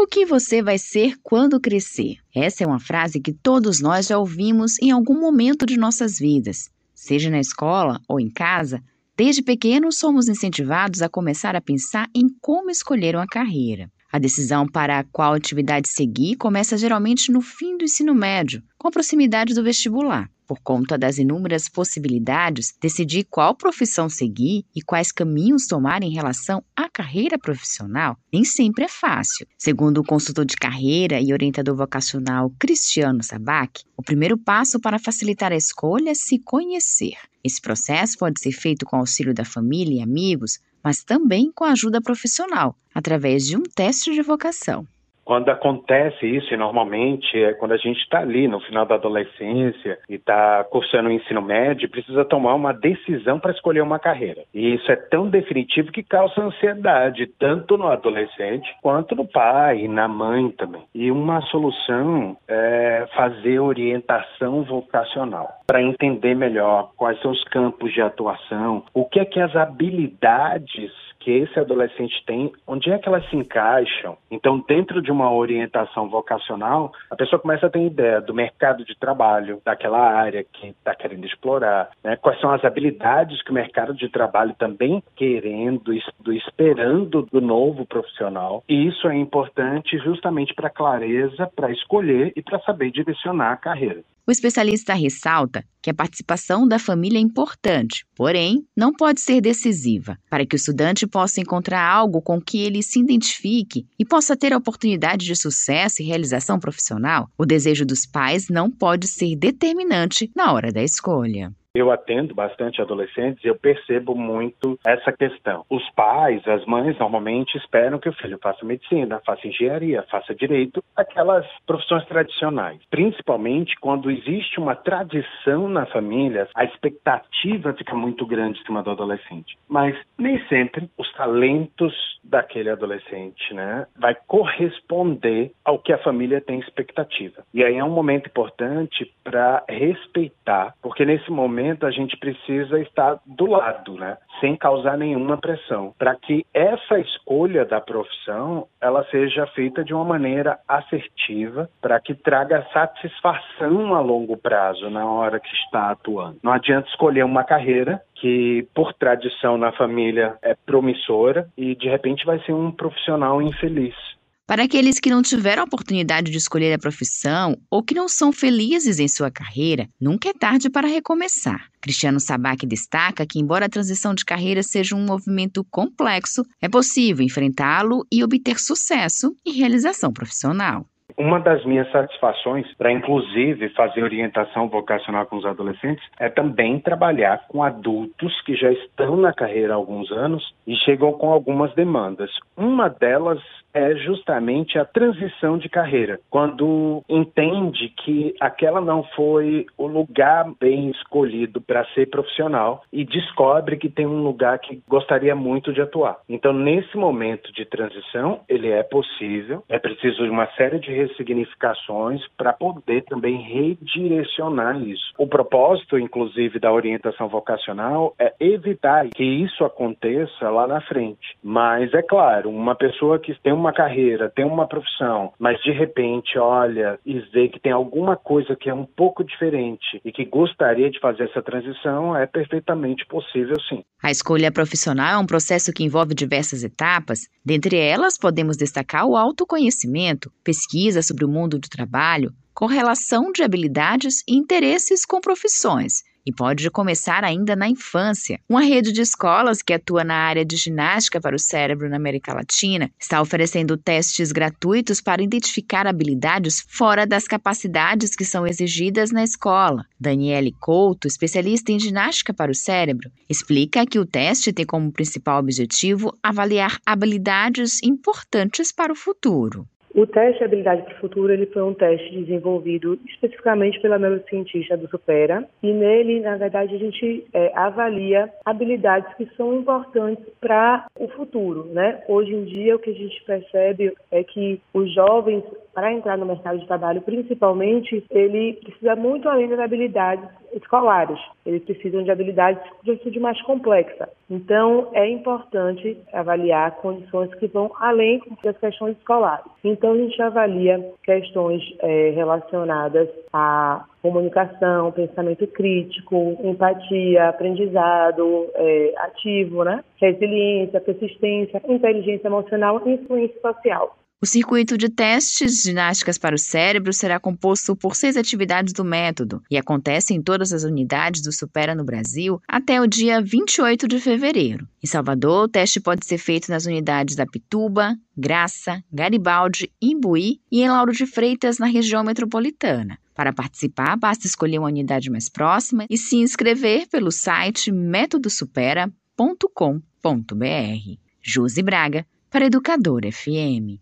O que você vai ser quando crescer? Essa é uma frase que todos nós já ouvimos em algum momento de nossas vidas, seja na escola ou em casa. Desde pequenos, somos incentivados a começar a pensar em como escolher uma carreira. A decisão para qual atividade seguir começa geralmente no fim do ensino médio, com a proximidade do vestibular. Por conta das inúmeras possibilidades, decidir qual profissão seguir e quais caminhos tomar em relação à carreira profissional nem sempre é fácil. Segundo o consultor de carreira e orientador vocacional Cristiano Sabac, o primeiro passo para facilitar a escolha é se conhecer. Esse processo pode ser feito com auxílio da família e amigos, mas também com ajuda profissional, através de um teste de vocação. Quando acontece isso, e normalmente é quando a gente está ali no final da adolescência e está cursando o ensino médio, precisa tomar uma decisão para escolher uma carreira. E isso é tão definitivo que causa ansiedade, tanto no adolescente quanto no pai e na mãe também. E uma solução é fazer orientação vocacional para entender melhor quais são os campos de atuação, o que é que as habilidades que esse adolescente tem, onde é que elas se encaixam. Então, dentro de uma orientação vocacional, a pessoa começa a ter ideia do mercado de trabalho, daquela área que está querendo explorar, né? quais são as habilidades que o mercado de trabalho também querendo, esperando do novo profissional. E isso é importante justamente para clareza, para escolher e para saber direcionar a carreira. O especialista ressalta que a participação da família é importante, porém, não pode ser decisiva. Para que o estudante possa encontrar algo com que ele se identifique e possa ter a oportunidade de sucesso e realização profissional, o desejo dos pais não pode ser determinante na hora da escolha. Eu atendo bastante adolescentes e eu percebo muito essa questão. Os pais, as mães, normalmente esperam que o filho faça medicina, faça engenharia, faça direito, aquelas profissões tradicionais. Principalmente quando existe uma tradição na família, a expectativa fica muito grande em cima do adolescente. Mas nem sempre os talentos daquele adolescente, né, vai corresponder ao que a família tem expectativa. E aí é um momento importante para respeitar, porque nesse momento momento a gente precisa estar do lado, né? Sem causar nenhuma pressão, para que essa escolha da profissão ela seja feita de uma maneira assertiva, para que traga satisfação a longo prazo na hora que está atuando. Não adianta escolher uma carreira que por tradição na família é promissora e de repente vai ser um profissional infeliz. Para aqueles que não tiveram a oportunidade de escolher a profissão ou que não são felizes em sua carreira, nunca é tarde para recomeçar. Cristiano Sabac destaca que, embora a transição de carreira seja um movimento complexo, é possível enfrentá-lo e obter sucesso e realização profissional. Uma das minhas satisfações para, inclusive, fazer orientação vocacional com os adolescentes é também trabalhar com adultos que já estão na carreira há alguns anos e chegam com algumas demandas. Uma delas é justamente a transição de carreira, quando entende que aquela não foi o lugar bem escolhido para ser profissional e descobre que tem um lugar que gostaria muito de atuar. Então, nesse momento de transição, ele é possível, é preciso de uma série de ressignificações para poder também redirecionar isso. O propósito, inclusive, da orientação vocacional é evitar que isso aconteça lá na frente. Mas, é claro, uma pessoa que tem uma carreira, tem uma profissão, mas de repente olha e vê que tem alguma coisa que é um pouco diferente e que gostaria de fazer essa transição, é perfeitamente possível sim. A escolha profissional é um processo que envolve diversas etapas. Dentre elas, podemos destacar o autoconhecimento, pesquisa sobre o mundo do trabalho, correlação de habilidades e interesses com profissões, e pode começar ainda na infância. Uma rede de escolas que atua na área de ginástica para o cérebro na América Latina está oferecendo testes gratuitos para identificar habilidades fora das capacidades que são exigidas na escola. Daniele Couto, especialista em ginástica para o cérebro, explica que o teste tem como principal objetivo avaliar habilidades importantes para o futuro. O teste de habilidade para o futuro ele foi um teste desenvolvido especificamente pela neurocientista do Supera e nele, na verdade, a gente é, avalia habilidades que são importantes para o futuro, né? Hoje em dia, o que a gente percebe é que os jovens para entrar no mercado de trabalho, principalmente, ele precisa muito além das habilidades escolares. Eles precisam de habilidades de atitude mais complexa. Então, é importante avaliar condições que vão além das questões escolares. Então, a gente avalia questões é, relacionadas à comunicação, pensamento crítico, empatia, aprendizado é, ativo, né? resiliência, persistência, inteligência emocional e influência social. O circuito de testes ginásticas para o cérebro será composto por seis atividades do método e acontece em todas as unidades do Supera no Brasil até o dia 28 de fevereiro. Em Salvador, o teste pode ser feito nas unidades da Pituba, Graça, Garibaldi, Imbuí e em Lauro de Freitas, na região metropolitana. Para participar, basta escolher uma unidade mais próxima e se inscrever pelo site métodosupera.com.br. Josi Braga, para Educador FM.